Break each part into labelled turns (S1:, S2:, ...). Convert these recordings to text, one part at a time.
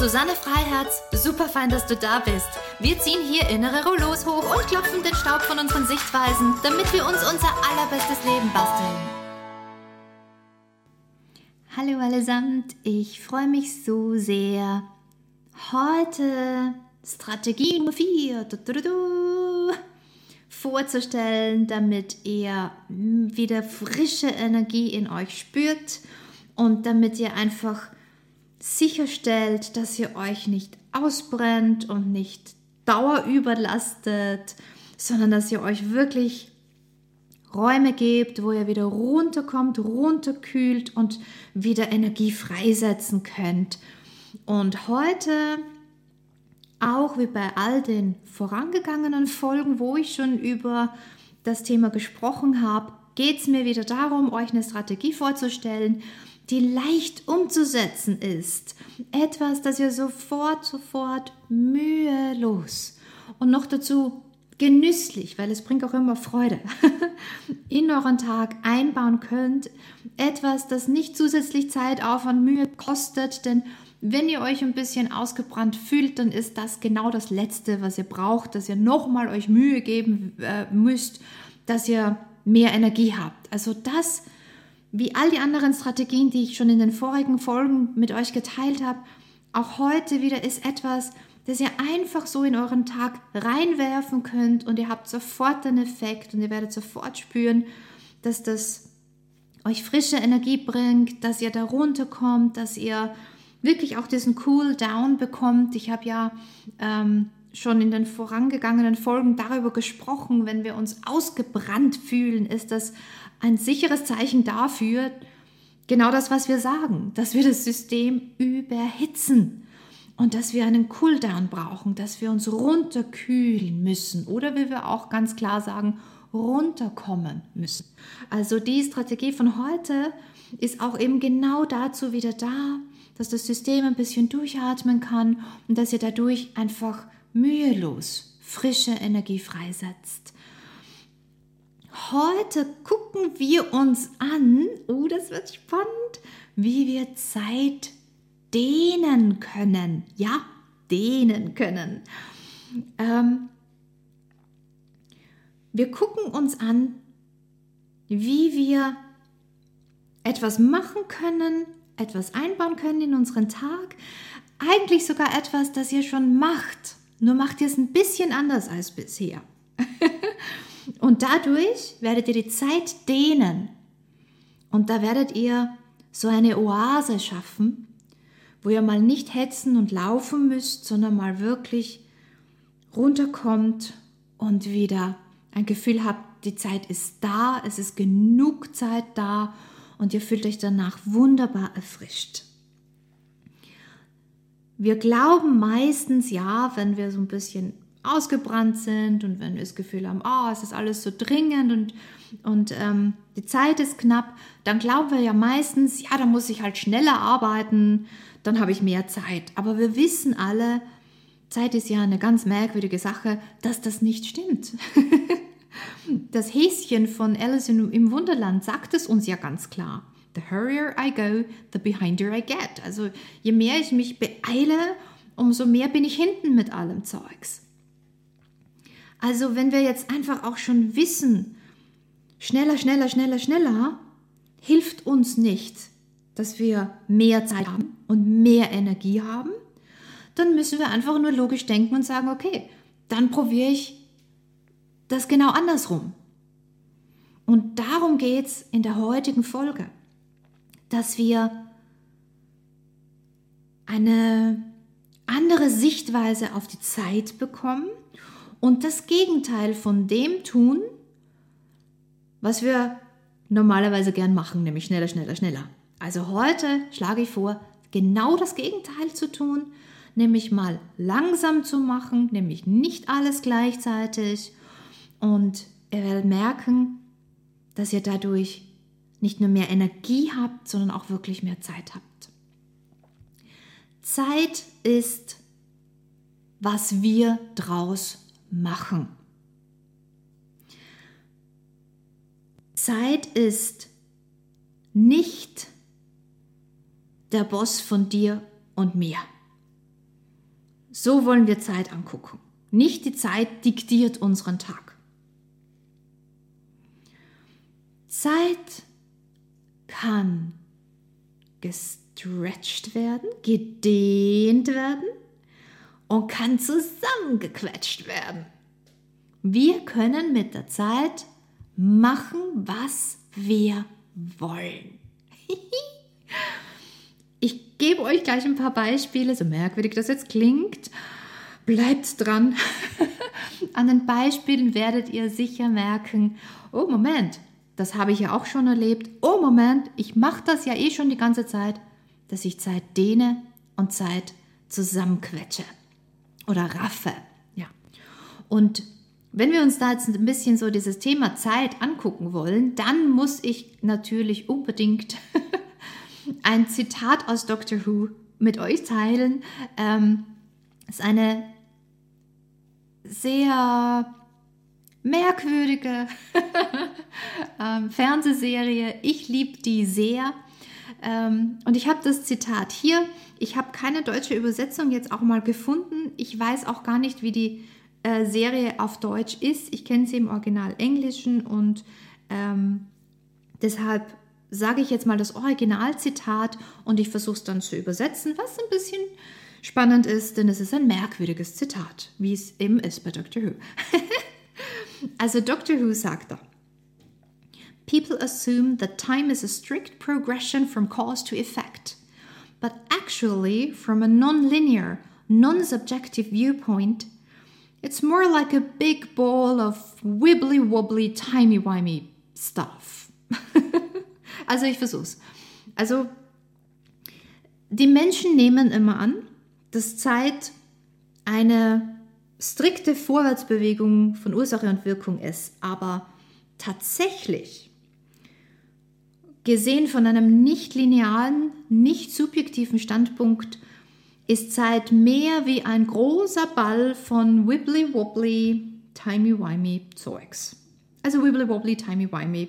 S1: Susanne Freiherz. Super fein, dass du da bist. Wir ziehen hier innere Rollos hoch und klopfen den Staub von unseren Sichtweisen, damit wir uns unser allerbestes Leben basteln. Hallo allesamt, ich freue mich so sehr. Heute Strategie Nummer 4 vorzustellen, damit ihr wieder frische Energie in euch spürt und damit ihr einfach sicherstellt, dass ihr euch nicht ausbrennt und nicht dauerüberlastet, sondern dass ihr euch wirklich Räume gebt, wo ihr wieder runterkommt, runterkühlt und wieder Energie freisetzen könnt. Und heute, auch wie bei all den vorangegangenen Folgen, wo ich schon über das Thema gesprochen habe, geht es mir wieder darum, euch eine Strategie vorzustellen, die leicht umzusetzen ist. Etwas, das ihr sofort, sofort mühelos und noch dazu genüsslich, weil es bringt auch immer Freude, in euren Tag einbauen könnt. Etwas, das nicht zusätzlich Zeit, Aufwand, Mühe kostet, denn wenn ihr euch ein bisschen ausgebrannt fühlt, dann ist das genau das Letzte, was ihr braucht, dass ihr nochmal euch Mühe geben äh, müsst, dass ihr mehr Energie habt. Also das wie all die anderen Strategien, die ich schon in den vorigen Folgen mit euch geteilt habe, auch heute wieder ist etwas, das ihr einfach so in euren Tag reinwerfen könnt und ihr habt sofort einen Effekt und ihr werdet sofort spüren, dass das euch frische Energie bringt, dass ihr da runterkommt, dass ihr wirklich auch diesen Cool Down bekommt. Ich habe ja ähm, schon in den vorangegangenen Folgen darüber gesprochen, wenn wir uns ausgebrannt fühlen, ist das ein sicheres Zeichen dafür, genau das, was wir sagen, dass wir das System überhitzen und dass wir einen Cooldown brauchen, dass wir uns runterkühlen müssen oder wie wir auch ganz klar sagen, runterkommen müssen. Also die Strategie von heute ist auch eben genau dazu wieder da, dass das System ein bisschen durchatmen kann und dass ihr dadurch einfach mühelos frische Energie freisetzt. Heute gucken wir uns an, oh, das wird spannend, wie wir Zeit dehnen können. Ja, dehnen können. Ähm, wir gucken uns an, wie wir etwas machen können, etwas einbauen können in unseren Tag. Eigentlich sogar etwas, das ihr schon macht. Nur macht ihr es ein bisschen anders als bisher. Und dadurch werdet ihr die Zeit dehnen. Und da werdet ihr so eine Oase schaffen, wo ihr mal nicht hetzen und laufen müsst, sondern mal wirklich runterkommt und wieder ein Gefühl habt, die Zeit ist da, es ist genug Zeit da und ihr fühlt euch danach wunderbar erfrischt. Wir glauben meistens ja, wenn wir so ein bisschen ausgebrannt sind und wenn wir das Gefühl haben, oh, es ist alles so dringend und, und ähm, die Zeit ist knapp, dann glauben wir ja meistens, ja, da muss ich halt schneller arbeiten, dann habe ich mehr Zeit. Aber wir wissen alle, Zeit ist ja eine ganz merkwürdige Sache, dass das nicht stimmt. das Häschen von Alice im Wunderland sagt es uns ja ganz klar. The hurrier I go, the behinder I get. Also je mehr ich mich beeile, umso mehr bin ich hinten mit allem Zeugs. Also wenn wir jetzt einfach auch schon wissen, schneller, schneller, schneller, schneller, hilft uns nicht, dass wir mehr Zeit haben und mehr Energie haben, dann müssen wir einfach nur logisch denken und sagen, okay, dann probiere ich das genau andersrum. Und darum geht es in der heutigen Folge, dass wir eine andere Sichtweise auf die Zeit bekommen und das Gegenteil von dem tun, was wir normalerweise gern machen, nämlich schneller, schneller, schneller. Also heute schlage ich vor, genau das Gegenteil zu tun, nämlich mal langsam zu machen, nämlich nicht alles gleichzeitig. Und ihr werdet merken, dass ihr dadurch nicht nur mehr Energie habt, sondern auch wirklich mehr Zeit habt. Zeit ist, was wir draus machen. Zeit ist nicht der Boss von dir und mir. So wollen wir Zeit angucken. Nicht die Zeit diktiert unseren Tag. Zeit kann gestretched werden, gedehnt werden und kann zusammengequetscht werden. Wir können mit der Zeit machen, was wir wollen. ich gebe euch gleich ein paar Beispiele, so merkwürdig das jetzt klingt. Bleibt dran. An den Beispielen werdet ihr sicher merken, oh Moment, das habe ich ja auch schon erlebt. Oh Moment, ich mache das ja eh schon die ganze Zeit, dass ich Zeit dehne und Zeit zusammenquetsche oder raffe. Ja. Und wenn wir uns da jetzt ein bisschen so dieses Thema Zeit angucken wollen, dann muss ich natürlich unbedingt ein Zitat aus Doctor Who mit euch teilen. Ähm, ist eine sehr merkwürdige ähm, Fernsehserie. Ich liebe die sehr. Ähm, und ich habe das Zitat hier. Ich habe keine deutsche Übersetzung jetzt auch mal gefunden. Ich weiß auch gar nicht, wie die äh, Serie auf Deutsch ist. Ich kenne sie im Original Englischen und ähm, deshalb sage ich jetzt mal das Originalzitat und ich versuche es dann zu übersetzen, was ein bisschen spannend ist, denn es ist ein merkwürdiges Zitat, wie es eben ist bei Doctor Who. also Doctor Who sagt da, People assume that time is a strict progression from cause to effect, but actually, from a non-linear, non-subjective viewpoint, it's more like a big ball of wibbly-wobbly, timey-wimey stuff. also ich versuch's. Also die Menschen nehmen immer an, dass Zeit eine strikte Vorwärtsbewegung von Ursache und Wirkung ist, aber tatsächlich gesehen von einem nicht linearen, nicht subjektiven Standpunkt ist Zeit mehr wie ein großer Ball von wibbly-wobbly, timey-wimey Zeugs. Also wibbly-wobbly, timey-wimey,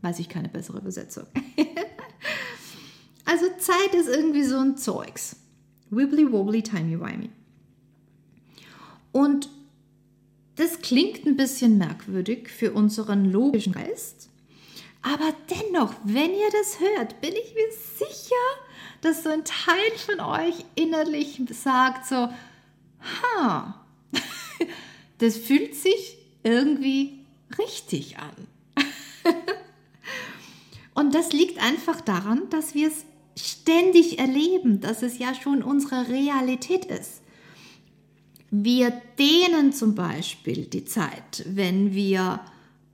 S1: weiß ich keine bessere Übersetzung. also Zeit ist irgendwie so ein Zeugs. Wibbly-wobbly, timey-wimey. Und das klingt ein bisschen merkwürdig für unseren logischen Geist. Aber dennoch, wenn ihr das hört, bin ich mir sicher, dass so ein Teil von euch innerlich sagt so, ha, das fühlt sich irgendwie richtig an. Und das liegt einfach daran, dass wir es ständig erleben, dass es ja schon unsere Realität ist. Wir dehnen zum Beispiel die Zeit, wenn wir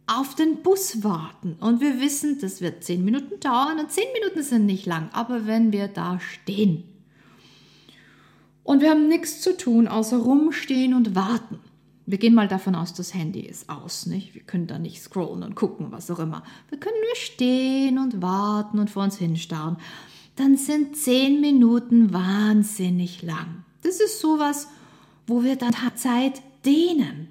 S1: auf den Bus warten und wir wissen, das wird zehn Minuten dauern und zehn Minuten sind nicht lang, aber wenn wir da stehen und wir haben nichts zu tun, außer rumstehen und warten. Wir gehen mal davon aus, das Handy ist aus, nicht? Wir können da nicht scrollen und gucken, was auch immer. Wir können nur stehen und warten und vor uns hinstarren. Dann sind zehn Minuten wahnsinnig lang. Das ist sowas, wo wir dann Zeit dehnen.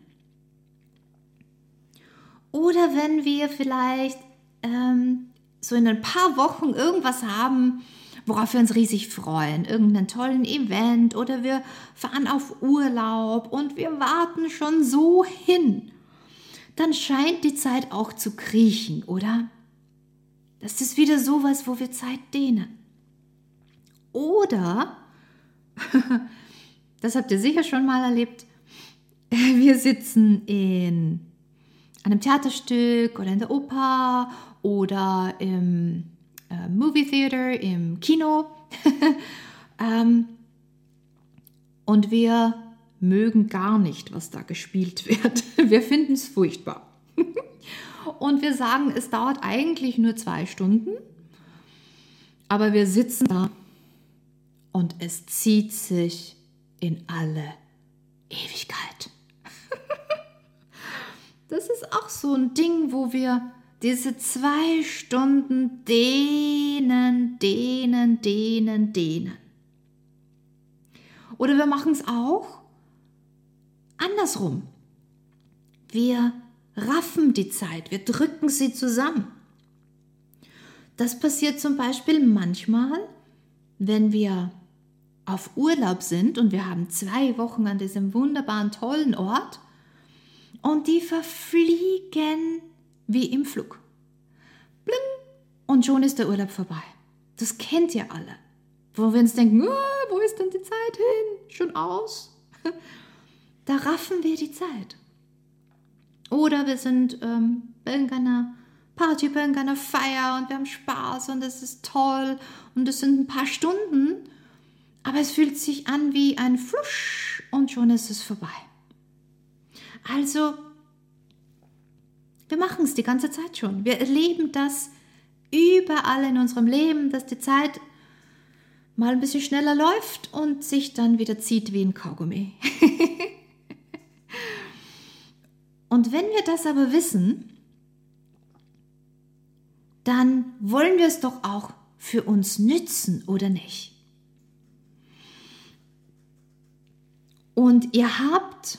S1: Oder wenn wir vielleicht ähm, so in ein paar Wochen irgendwas haben, worauf wir uns riesig freuen, irgendeinen tollen Event oder wir fahren auf Urlaub und wir warten schon so hin, dann scheint die Zeit auch zu kriechen, oder? Das ist wieder sowas, wo wir Zeit dehnen. Oder, das habt ihr sicher schon mal erlebt, wir sitzen in einem Theaterstück oder in der Oper oder im äh, Movie Theater, im Kino. ähm, und wir mögen gar nicht, was da gespielt wird. Wir finden es furchtbar. und wir sagen, es dauert eigentlich nur zwei Stunden, aber wir sitzen da und es zieht sich in alle Ewigkeit. das ist auch so ein Ding, wo wir diese zwei Stunden dehnen, dehnen, dehnen, dehnen. Oder wir machen es auch andersrum. Wir raffen die Zeit, wir drücken sie zusammen. Das passiert zum Beispiel manchmal, wenn wir auf Urlaub sind und wir haben zwei Wochen an diesem wunderbaren, tollen Ort und die verfliegen wie im Flug. Bling! Und schon ist der Urlaub vorbei. Das kennt ihr alle. Wo wir uns denken, oh, wo ist denn die Zeit hin? Schon aus? Da raffen wir die Zeit. Oder wir sind ähm, bei irgendeiner Party, bei irgendeiner Feier und wir haben Spaß und es ist toll und es sind ein paar Stunden, aber es fühlt sich an wie ein Flusch und schon ist es vorbei. Also wir machen es die ganze Zeit schon. Wir erleben das überall in unserem Leben, dass die Zeit mal ein bisschen schneller läuft und sich dann wieder zieht wie ein Kaugummi. und wenn wir das aber wissen, dann wollen wir es doch auch für uns nützen, oder nicht? Und ihr habt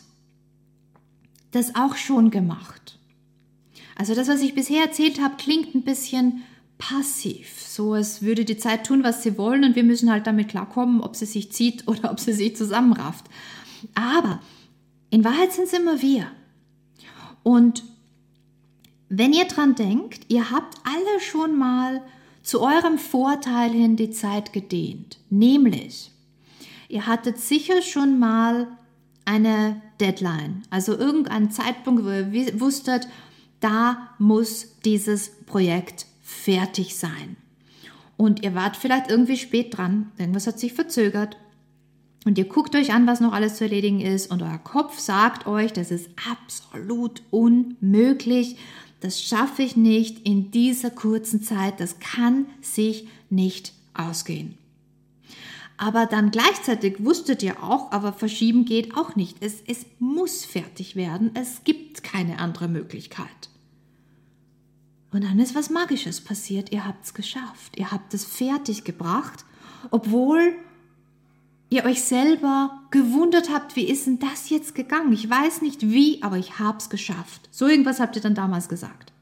S1: das auch schon gemacht. Also das, was ich bisher erzählt habe, klingt ein bisschen passiv. So, als würde die Zeit tun, was sie wollen und wir müssen halt damit klarkommen, ob sie sich zieht oder ob sie sich zusammenrafft. Aber in Wahrheit sind es immer wir. Und wenn ihr dran denkt, ihr habt alle schon mal zu eurem Vorteil hin die Zeit gedehnt. Nämlich, ihr hattet sicher schon mal eine Deadline, also irgendeinen Zeitpunkt, wo ihr wusstet, da muss dieses Projekt fertig sein. Und ihr wart vielleicht irgendwie spät dran, irgendwas hat sich verzögert. Und ihr guckt euch an, was noch alles zu erledigen ist und euer Kopf sagt euch, das ist absolut unmöglich, das schaffe ich nicht in dieser kurzen Zeit, das kann sich nicht ausgehen. Aber dann gleichzeitig wusstet ihr auch, aber verschieben geht auch nicht. Es, es muss fertig werden. Es gibt keine andere Möglichkeit. Und dann ist was Magisches passiert. Ihr habt es geschafft. Ihr habt es fertig gebracht, obwohl ihr euch selber gewundert habt, wie ist denn das jetzt gegangen? Ich weiß nicht wie, aber ich habe es geschafft. So irgendwas habt ihr dann damals gesagt.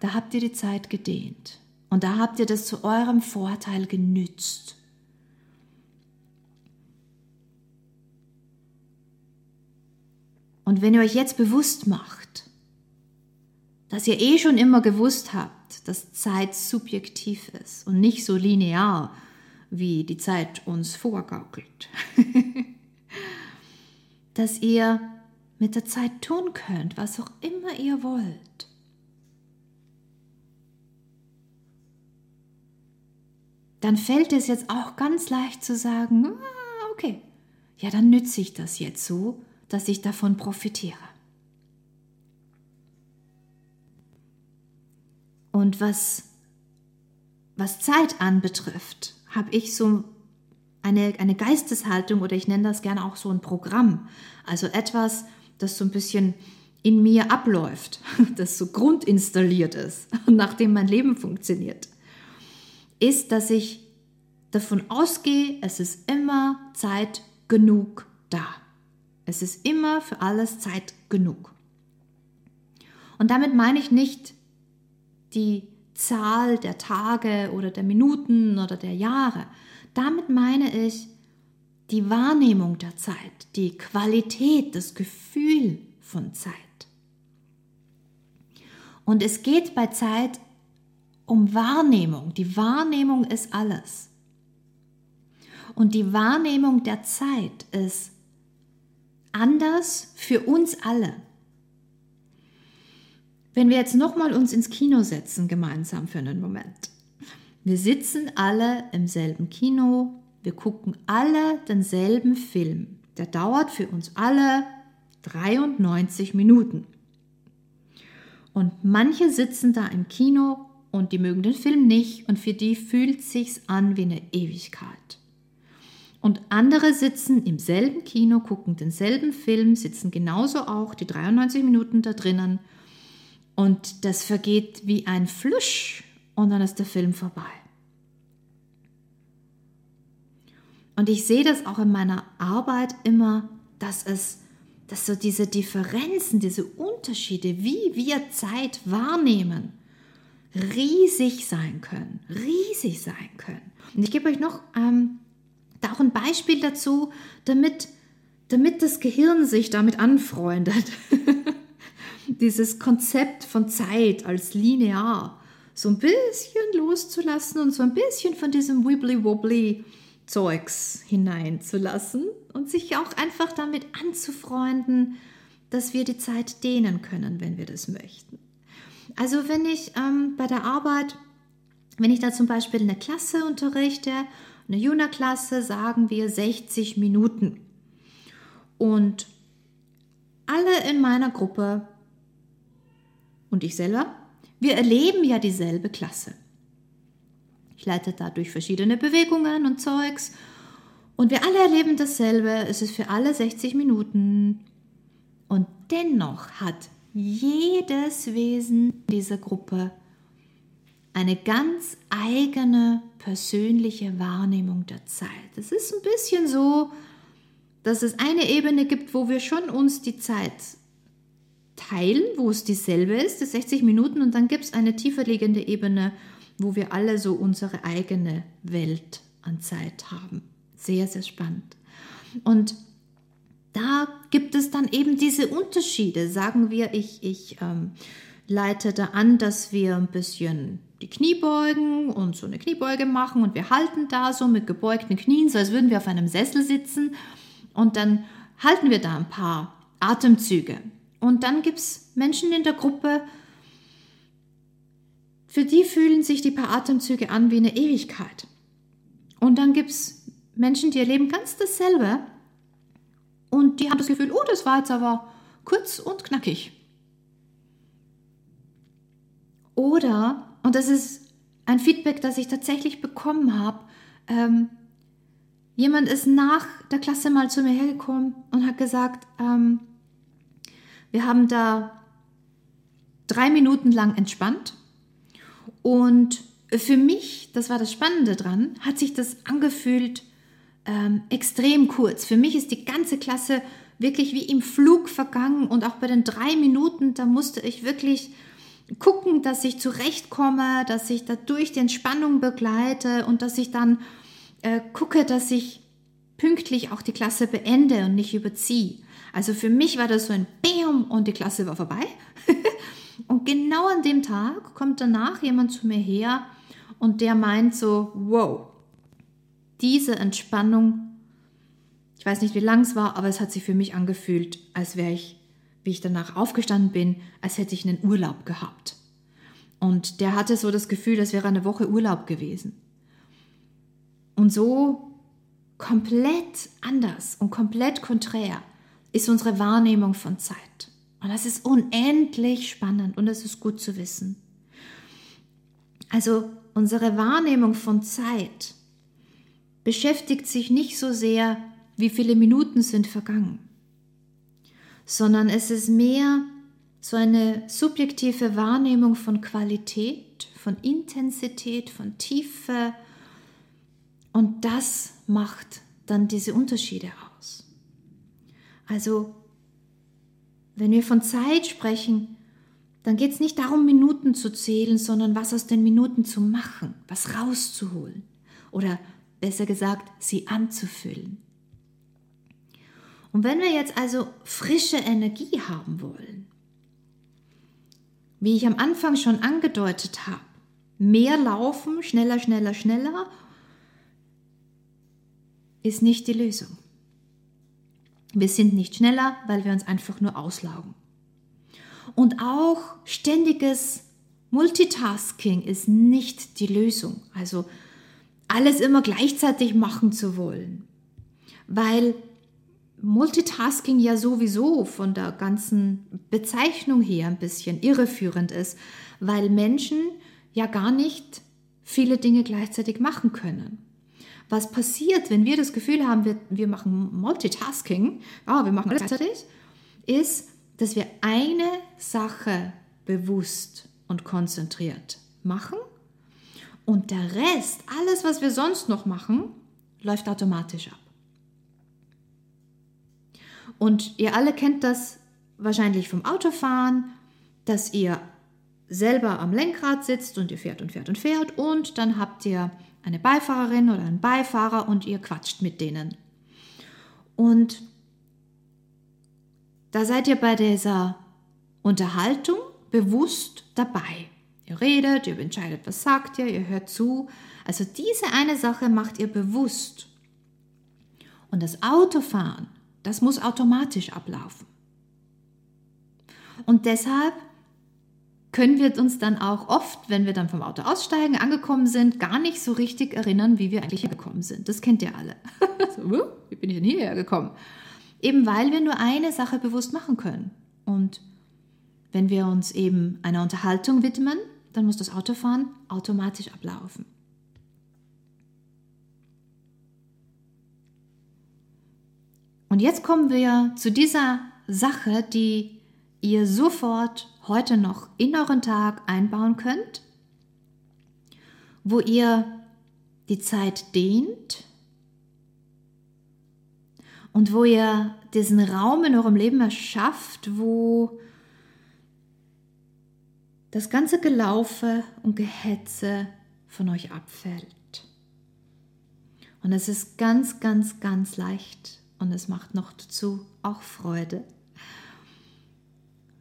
S1: Da habt ihr die Zeit gedehnt. Und da habt ihr das zu eurem Vorteil genützt. Und wenn ihr euch jetzt bewusst macht, dass ihr eh schon immer gewusst habt, dass Zeit subjektiv ist und nicht so linear, wie die Zeit uns vorgaukelt, dass ihr mit der Zeit tun könnt, was auch immer ihr wollt. Dann fällt es jetzt auch ganz leicht zu sagen, ah, okay, ja, dann nütze ich das jetzt so, dass ich davon profitiere. Und was, was Zeit anbetrifft, habe ich so eine, eine Geisteshaltung oder ich nenne das gerne auch so ein Programm. Also etwas, das so ein bisschen in mir abläuft, das so grundinstalliert ist und nachdem mein Leben funktioniert, ist, dass ich davon ausgehe, es ist immer Zeit genug da. Es ist immer für alles Zeit genug. Und damit meine ich nicht die Zahl der Tage oder der Minuten oder der Jahre. Damit meine ich die Wahrnehmung der Zeit, die Qualität, das Gefühl von Zeit. Und es geht bei Zeit um Wahrnehmung. Die Wahrnehmung ist alles. Und die Wahrnehmung der Zeit ist anders für uns alle. Wenn wir jetzt nochmal uns ins Kino setzen, gemeinsam für einen Moment. Wir sitzen alle im selben Kino, wir gucken alle denselben Film. Der dauert für uns alle 93 Minuten. Und manche sitzen da im Kino und die mögen den Film nicht und für die fühlt sich's an wie eine Ewigkeit. Und andere sitzen im selben Kino, gucken denselben Film, sitzen genauso auch die 93 Minuten da drinnen. Und das vergeht wie ein Flusch und dann ist der Film vorbei. Und ich sehe das auch in meiner Arbeit immer, dass es, dass so diese Differenzen, diese Unterschiede, wie wir Zeit wahrnehmen, riesig sein können, riesig sein können. Und ich gebe euch noch ähm, da auch ein Beispiel dazu, damit, damit das Gehirn sich damit anfreundet. Dieses Konzept von Zeit als linear so ein bisschen loszulassen und so ein bisschen von diesem wibbly-wobbly Zeugs hineinzulassen und sich auch einfach damit anzufreunden, dass wir die Zeit dehnen können, wenn wir das möchten. Also wenn ich ähm, bei der Arbeit, wenn ich da zum Beispiel eine Klasse unterrichte, eine Juna-Klasse, sagen wir 60 Minuten. Und alle in meiner Gruppe und ich selber, wir erleben ja dieselbe Klasse. Ich leite dadurch verschiedene Bewegungen und Zeugs. Und wir alle erleben dasselbe. Es ist für alle 60 Minuten. Und dennoch hat jedes Wesen dieser Gruppe eine ganz eigene persönliche Wahrnehmung der Zeit. Es ist ein bisschen so, dass es eine Ebene gibt, wo wir schon uns die Zeit teilen, wo es dieselbe ist, die 60 Minuten, und dann gibt es eine tiefer liegende Ebene, wo wir alle so unsere eigene Welt an Zeit haben. Sehr, sehr spannend. Und da gibt es dann eben diese Unterschiede. Sagen wir, ich, ich ähm, leite da an, dass wir ein bisschen die Knie beugen und so eine Kniebeuge machen und wir halten da so mit gebeugten Knien, so als würden wir auf einem Sessel sitzen und dann halten wir da ein paar Atemzüge. Und dann gibt es Menschen in der Gruppe, für die fühlen sich die paar Atemzüge an wie eine Ewigkeit. Und dann gibt es Menschen, die erleben ganz dasselbe und die haben das Gefühl, oh, das war jetzt aber kurz und knackig. Oder, und das ist ein Feedback, das ich tatsächlich bekommen habe, ähm, jemand ist nach der Klasse mal zu mir hergekommen und hat gesagt, ähm, wir haben da drei Minuten lang entspannt und für mich, das war das Spannende dran, hat sich das angefühlt ähm, extrem kurz. Für mich ist die ganze Klasse wirklich wie im Flug vergangen und auch bei den drei Minuten, da musste ich wirklich gucken, dass ich zurechtkomme, dass ich dadurch die Entspannung begleite und dass ich dann äh, gucke, dass ich pünktlich auch die Klasse beende und nicht überziehe. Also für mich war das so ein Bam und die Klasse war vorbei. Und genau an dem Tag kommt danach jemand zu mir her und der meint so, wow, diese Entspannung, ich weiß nicht, wie lang es war, aber es hat sich für mich angefühlt, als wäre ich, wie ich danach aufgestanden bin, als hätte ich einen Urlaub gehabt. Und der hatte so das Gefühl, das wäre eine Woche Urlaub gewesen. Und so komplett anders und komplett konträr ist unsere Wahrnehmung von Zeit. Und das ist unendlich spannend und das ist gut zu wissen. Also unsere Wahrnehmung von Zeit beschäftigt sich nicht so sehr, wie viele Minuten sind vergangen, sondern es ist mehr so eine subjektive Wahrnehmung von Qualität, von Intensität, von Tiefe. Und das macht dann diese Unterschiede aus. Also wenn wir von Zeit sprechen, dann geht es nicht darum, Minuten zu zählen, sondern was aus den Minuten zu machen, was rauszuholen oder besser gesagt, sie anzufüllen. Und wenn wir jetzt also frische Energie haben wollen, wie ich am Anfang schon angedeutet habe, mehr laufen, schneller, schneller, schneller, ist nicht die Lösung. Wir sind nicht schneller, weil wir uns einfach nur auslaugen. Und auch ständiges Multitasking ist nicht die Lösung. Also alles immer gleichzeitig machen zu wollen. Weil Multitasking ja sowieso von der ganzen Bezeichnung her ein bisschen irreführend ist, weil Menschen ja gar nicht viele Dinge gleichzeitig machen können was passiert, wenn wir das Gefühl haben, wir, wir machen Multitasking, oh, wir machen alles gleichzeitig, ist, dass wir eine Sache bewusst und konzentriert machen und der Rest, alles, was wir sonst noch machen, läuft automatisch ab. Und ihr alle kennt das wahrscheinlich vom Autofahren, dass ihr selber am Lenkrad sitzt und ihr fährt und fährt und fährt und dann habt ihr eine Beifahrerin oder einen Beifahrer und ihr quatscht mit denen. Und da seid ihr bei dieser Unterhaltung bewusst dabei. Ihr redet, ihr entscheidet, was sagt ihr, ihr hört zu. Also diese eine Sache macht ihr bewusst. Und das Autofahren, das muss automatisch ablaufen. Und deshalb können wir uns dann auch oft, wenn wir dann vom Auto aussteigen, angekommen sind, gar nicht so richtig erinnern, wie wir eigentlich hergekommen sind. Das kennt ihr alle. wie bin ich denn hierher gekommen? Eben weil wir nur eine Sache bewusst machen können. Und wenn wir uns eben einer Unterhaltung widmen, dann muss das Autofahren automatisch ablaufen. Und jetzt kommen wir zu dieser Sache, die ihr sofort heute noch in euren Tag einbauen könnt, wo ihr die Zeit dehnt und wo ihr diesen Raum in eurem Leben erschafft, wo das ganze Gelaufe und Gehetze von euch abfällt. Und es ist ganz, ganz, ganz leicht und es macht noch dazu auch Freude.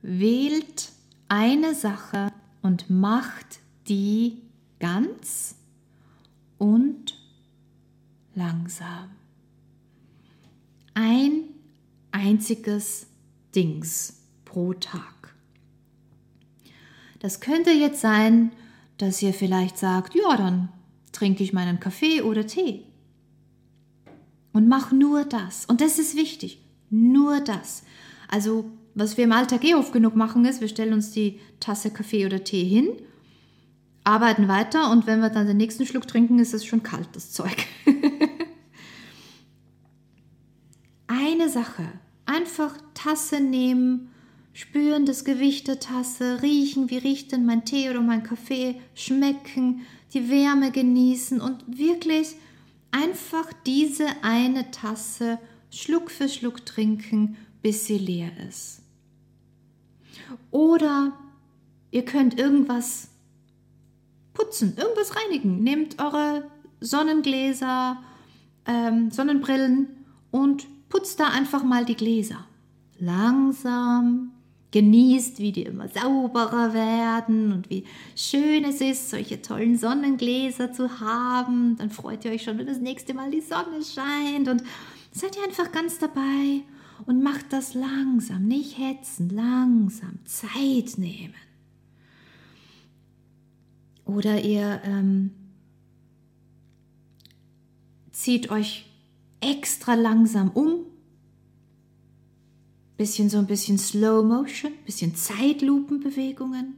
S1: Wählt eine Sache und macht die ganz und langsam. Ein einziges Dings pro Tag. Das könnte jetzt sein, dass ihr vielleicht sagt, ja, dann trinke ich meinen Kaffee oder Tee. Und mach nur das. Und das ist wichtig. Nur das. Also, was wir im Alltag eh oft genug machen, ist, wir stellen uns die Tasse Kaffee oder Tee hin, arbeiten weiter und wenn wir dann den nächsten Schluck trinken, ist es schon kalt, das Zeug. Eine Sache. Einfach Tasse nehmen Spüren das Gewicht der Tasse, riechen, wie riecht denn mein Tee oder mein Kaffee, schmecken, die Wärme genießen und wirklich einfach diese eine Tasse Schluck für Schluck trinken, bis sie leer ist. Oder ihr könnt irgendwas putzen, irgendwas reinigen. Nehmt eure Sonnengläser, ähm, Sonnenbrillen und putzt da einfach mal die Gläser. Langsam, genießt, wie die immer sauberer werden und wie schön es ist, solche tollen Sonnengläser zu haben. Dann freut ihr euch schon, wenn das nächste Mal die Sonne scheint und seid ihr einfach ganz dabei und macht das langsam, nicht hetzen, langsam, Zeit nehmen. Oder ihr ähm, zieht euch extra langsam um bisschen so ein bisschen Slow Motion, bisschen Zeitlupenbewegungen,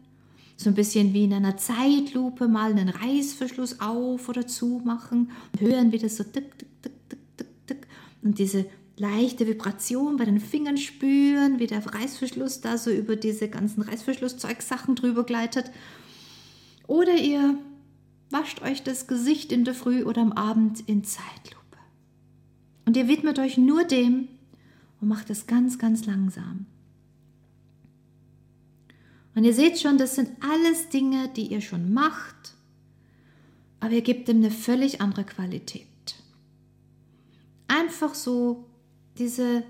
S1: so ein bisschen wie in einer Zeitlupe mal einen Reißverschluss auf oder zu machen und hören, wie das so tick, tick, tick, tick, tick, tick und diese leichte Vibration bei den Fingern spüren, wie der Reißverschluss da so über diese ganzen Reißverschlusszeugsachen drüber gleitet. Oder ihr wascht euch das Gesicht in der Früh oder am Abend in Zeitlupe. Und ihr widmet euch nur dem, und macht es ganz, ganz langsam. Und ihr seht schon, das sind alles Dinge, die ihr schon macht, aber ihr gebt dem eine völlig andere Qualität. Einfach so diese,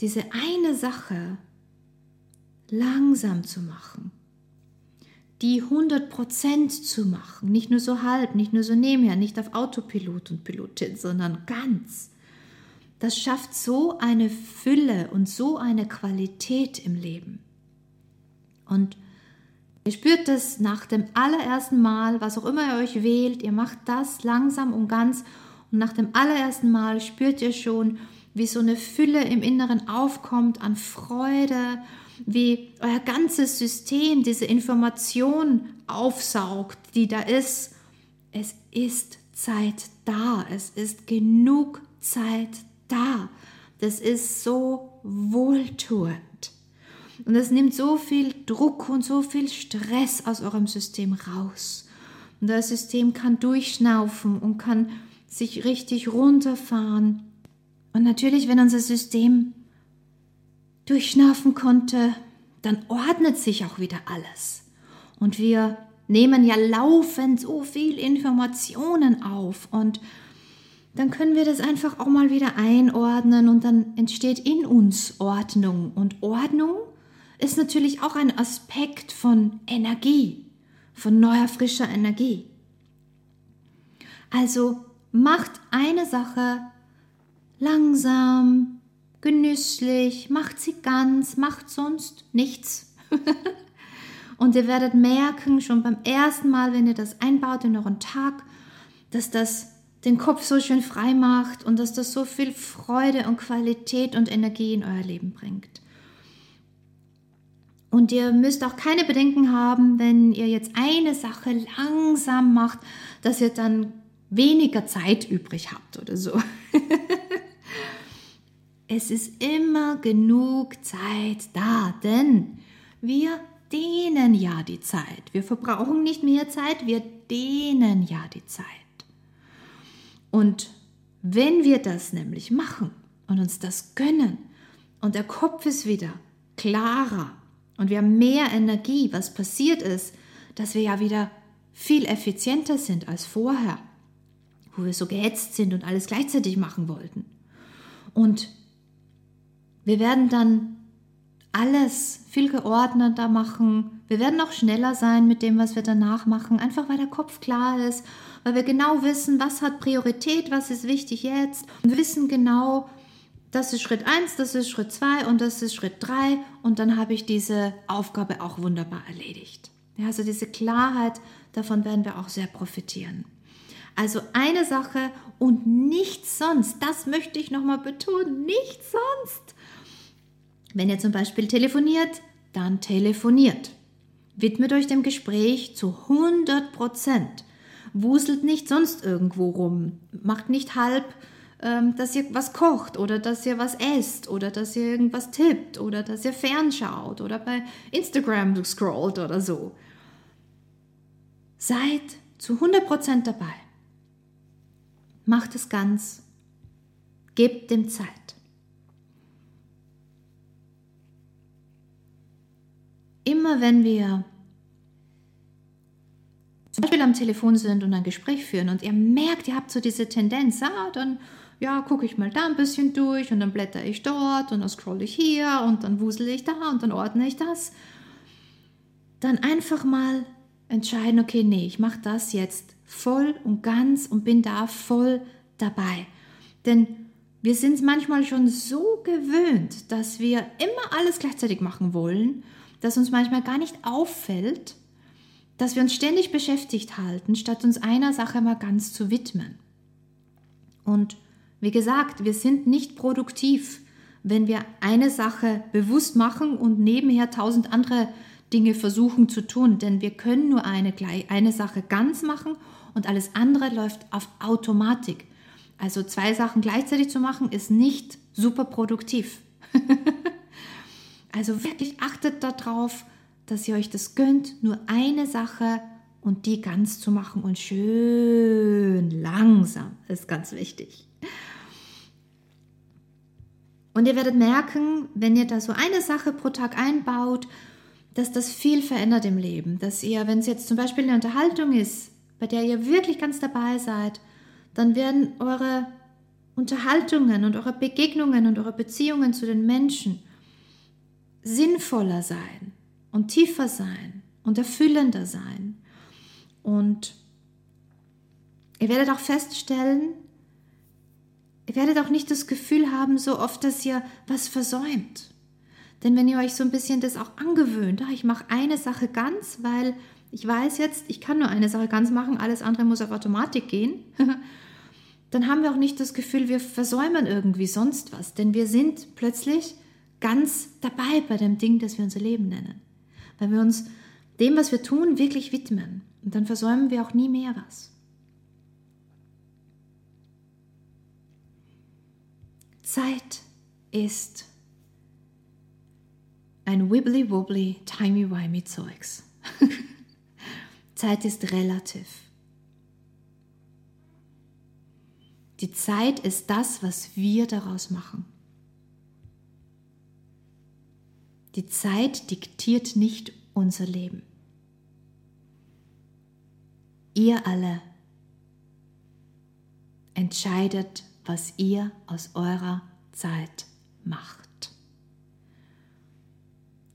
S1: diese eine Sache langsam zu machen, die 100% zu machen, nicht nur so halb, nicht nur so nebenher, nicht auf Autopilot und Pilotin, sondern ganz das schafft so eine Fülle und so eine Qualität im Leben. Und ihr spürt das nach dem allerersten Mal, was auch immer ihr euch wählt, ihr macht das langsam und ganz und nach dem allerersten Mal spürt ihr schon, wie so eine Fülle im Inneren aufkommt an Freude, wie euer ganzes System diese Information aufsaugt, die da ist. Es ist Zeit da. Es ist genug Zeit da. Das ist so wohltuend. Und es nimmt so viel Druck und so viel Stress aus eurem System raus. Und das System kann durchschnaufen und kann sich richtig runterfahren. Und natürlich, wenn unser System durchschnaufen konnte, dann ordnet sich auch wieder alles. Und wir nehmen ja laufend so viel Informationen auf und dann können wir das einfach auch mal wieder einordnen und dann entsteht in uns Ordnung. Und Ordnung ist natürlich auch ein Aspekt von Energie, von neuer, frischer Energie. Also macht eine Sache langsam, genüsslich, macht sie ganz, macht sonst nichts. Und ihr werdet merken, schon beim ersten Mal, wenn ihr das einbaut in euren Tag, dass das den Kopf so schön frei macht und dass das so viel Freude und Qualität und Energie in euer Leben bringt. Und ihr müsst auch keine Bedenken haben, wenn ihr jetzt eine Sache langsam macht, dass ihr dann weniger Zeit übrig habt oder so. es ist immer genug Zeit da, denn wir dehnen ja die Zeit. Wir verbrauchen nicht mehr Zeit, wir dehnen ja die Zeit. Und wenn wir das nämlich machen und uns das gönnen und der Kopf ist wieder klarer und wir haben mehr Energie, was passiert ist, dass wir ja wieder viel effizienter sind als vorher, wo wir so gehetzt sind und alles gleichzeitig machen wollten. Und wir werden dann alles viel geordneter machen. Wir werden auch schneller sein mit dem, was wir danach machen, einfach weil der Kopf klar ist, weil wir genau wissen, was hat Priorität, was ist wichtig jetzt. Und wir wissen genau, das ist Schritt 1, das ist Schritt 2 und das ist Schritt 3 und dann habe ich diese Aufgabe auch wunderbar erledigt. Ja, also diese Klarheit, davon werden wir auch sehr profitieren. Also eine Sache und nichts sonst, das möchte ich nochmal betonen, nichts sonst. Wenn ihr zum Beispiel telefoniert, dann telefoniert. Widmet euch dem Gespräch zu 100 Prozent. Wuselt nicht sonst irgendwo rum. Macht nicht halb, ähm, dass ihr was kocht oder dass ihr was esst oder dass ihr irgendwas tippt oder dass ihr fernschaut oder bei Instagram scrollt oder so. Seid zu 100 Prozent dabei. Macht es ganz. Gebt dem Zeit. Immer wenn wir zum Beispiel am Telefon sind und ein Gespräch führen und ihr merkt, ihr habt so diese Tendenz, ah, dann ja, gucke ich mal da ein bisschen durch und dann blätter ich dort und dann scroll ich hier und dann wusel ich da und dann ordne ich das. Dann einfach mal entscheiden, okay, nee, ich mache das jetzt voll und ganz und bin da voll dabei. Denn wir sind manchmal schon so gewöhnt, dass wir immer alles gleichzeitig machen wollen dass uns manchmal gar nicht auffällt, dass wir uns ständig beschäftigt halten, statt uns einer Sache mal ganz zu widmen. Und wie gesagt, wir sind nicht produktiv, wenn wir eine Sache bewusst machen und nebenher tausend andere Dinge versuchen zu tun, denn wir können nur eine, eine Sache ganz machen und alles andere läuft auf Automatik. Also zwei Sachen gleichzeitig zu machen, ist nicht super produktiv. Also wirklich achtet darauf, dass ihr euch das gönnt, nur eine Sache und die ganz zu machen und schön langsam ist ganz wichtig. Und ihr werdet merken, wenn ihr da so eine Sache pro Tag einbaut, dass das viel verändert im Leben. Dass ihr, wenn es jetzt zum Beispiel eine Unterhaltung ist, bei der ihr wirklich ganz dabei seid, dann werden eure Unterhaltungen und eure Begegnungen und eure Beziehungen zu den Menschen sinnvoller sein und tiefer sein und erfüllender sein. Und ihr werdet auch feststellen, ihr werdet auch nicht das Gefühl haben, so oft, dass ihr was versäumt. Denn wenn ihr euch so ein bisschen das auch angewöhnt, ah, ich mache eine Sache ganz, weil ich weiß jetzt, ich kann nur eine Sache ganz machen, alles andere muss auf Automatik gehen, dann haben wir auch nicht das Gefühl, wir versäumen irgendwie sonst was. Denn wir sind plötzlich ganz dabei bei dem Ding, das wir unser Leben nennen. Wenn wir uns dem, was wir tun, wirklich widmen. Und dann versäumen wir auch nie mehr was. Zeit ist ein wibbly-wobbly, timey-wimey Zeugs. Zeit ist relativ. Die Zeit ist das, was wir daraus machen. Die Zeit diktiert nicht unser Leben. Ihr alle entscheidet, was ihr aus eurer Zeit macht.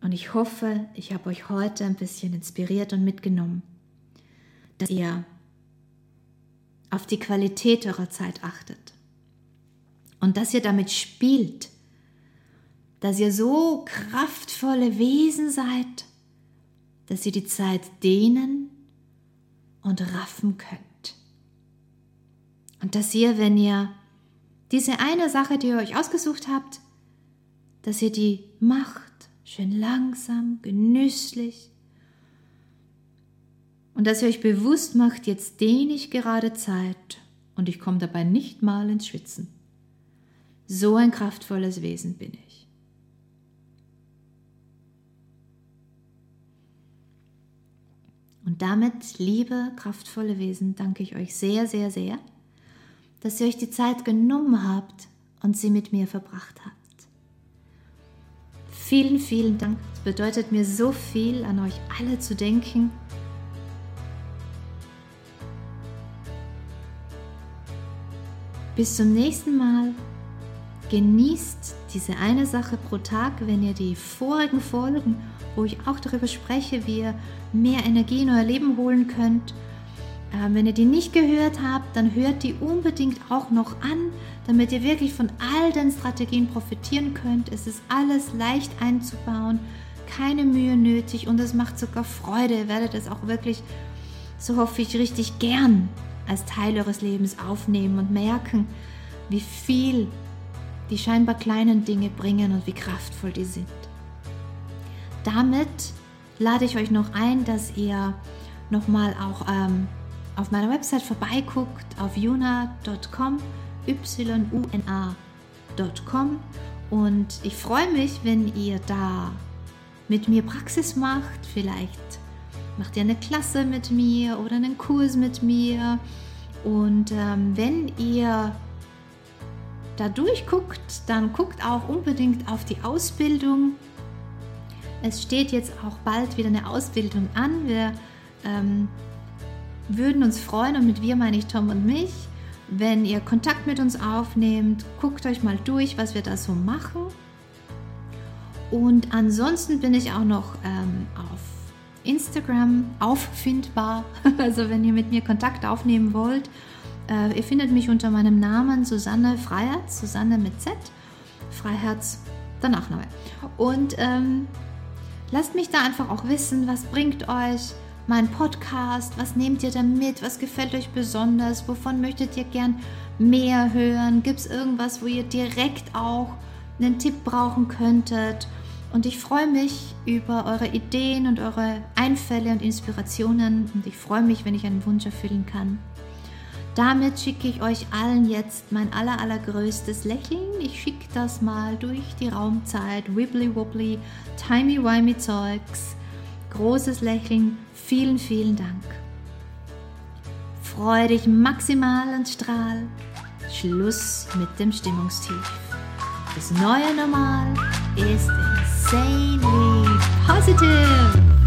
S1: Und ich hoffe, ich habe euch heute ein bisschen inspiriert und mitgenommen, dass ihr auf die Qualität eurer Zeit achtet und dass ihr damit spielt, dass ihr so kraftvolle Wesen seid, dass ihr die Zeit dehnen und raffen könnt. Und dass ihr, wenn ihr diese eine Sache, die ihr euch ausgesucht habt, dass ihr die macht, schön langsam, genüsslich, und dass ihr euch bewusst macht, jetzt dehne ich gerade Zeit und ich komme dabei nicht mal ins Schwitzen. So ein kraftvolles Wesen bin ich. Damit, liebe, kraftvolle Wesen, danke ich euch sehr, sehr, sehr, dass ihr euch die Zeit genommen habt und sie mit mir verbracht habt. Vielen, vielen Dank. Es bedeutet mir so viel, an euch alle zu denken Bis zum nächsten Mal. Genießt diese eine Sache pro Tag, wenn ihr die vorigen Folgen, wo ich auch darüber spreche, wie ihr mehr Energie in euer Leben holen könnt, äh, wenn ihr die nicht gehört habt, dann hört die unbedingt auch noch an, damit ihr wirklich von all den Strategien profitieren könnt. Es ist alles leicht einzubauen, keine Mühe nötig und es macht sogar Freude. Ihr werdet es auch wirklich, so hoffe ich, richtig gern als Teil eures Lebens aufnehmen und merken, wie viel die scheinbar kleinen Dinge bringen und wie kraftvoll die sind. Damit lade ich euch noch ein, dass ihr nochmal auch ähm, auf meiner Website vorbeiguckt, auf yuna.com, y-u-n-a.com und ich freue mich, wenn ihr da mit mir Praxis macht, vielleicht macht ihr eine Klasse mit mir oder einen Kurs mit mir. Und ähm, wenn ihr da durchguckt, dann guckt auch unbedingt auf die Ausbildung. Es steht jetzt auch bald wieder eine Ausbildung an. Wir ähm, würden uns freuen, und mit wir meine ich Tom und mich, wenn ihr Kontakt mit uns aufnehmt. Guckt euch mal durch, was wir da so machen. Und ansonsten bin ich auch noch ähm, auf Instagram auffindbar. Also wenn ihr mit mir Kontakt aufnehmen wollt, äh, ihr findet mich unter meinem Namen Susanne Freiherz, Susanne mit Z, Freiherz, der Nachname. Und ähm, lasst mich da einfach auch wissen, was bringt euch mein Podcast, was nehmt ihr da mit, was gefällt euch besonders, wovon möchtet ihr gern mehr hören, gibt es irgendwas, wo ihr direkt auch einen Tipp brauchen könntet? Und ich freue mich über eure Ideen und eure Einfälle und Inspirationen. Und ich freue mich, wenn ich einen Wunsch erfüllen kann. Damit schicke ich euch allen jetzt mein aller, allergrößtes Lächeln. Ich schicke das mal durch die Raumzeit. Wibbly wobbly, timey wimey Zeugs. Großes Lächeln. Vielen, vielen Dank. Freue dich maximal und strahl. Schluss mit dem Stimmungstief. Das neue Normal ist insanely positive.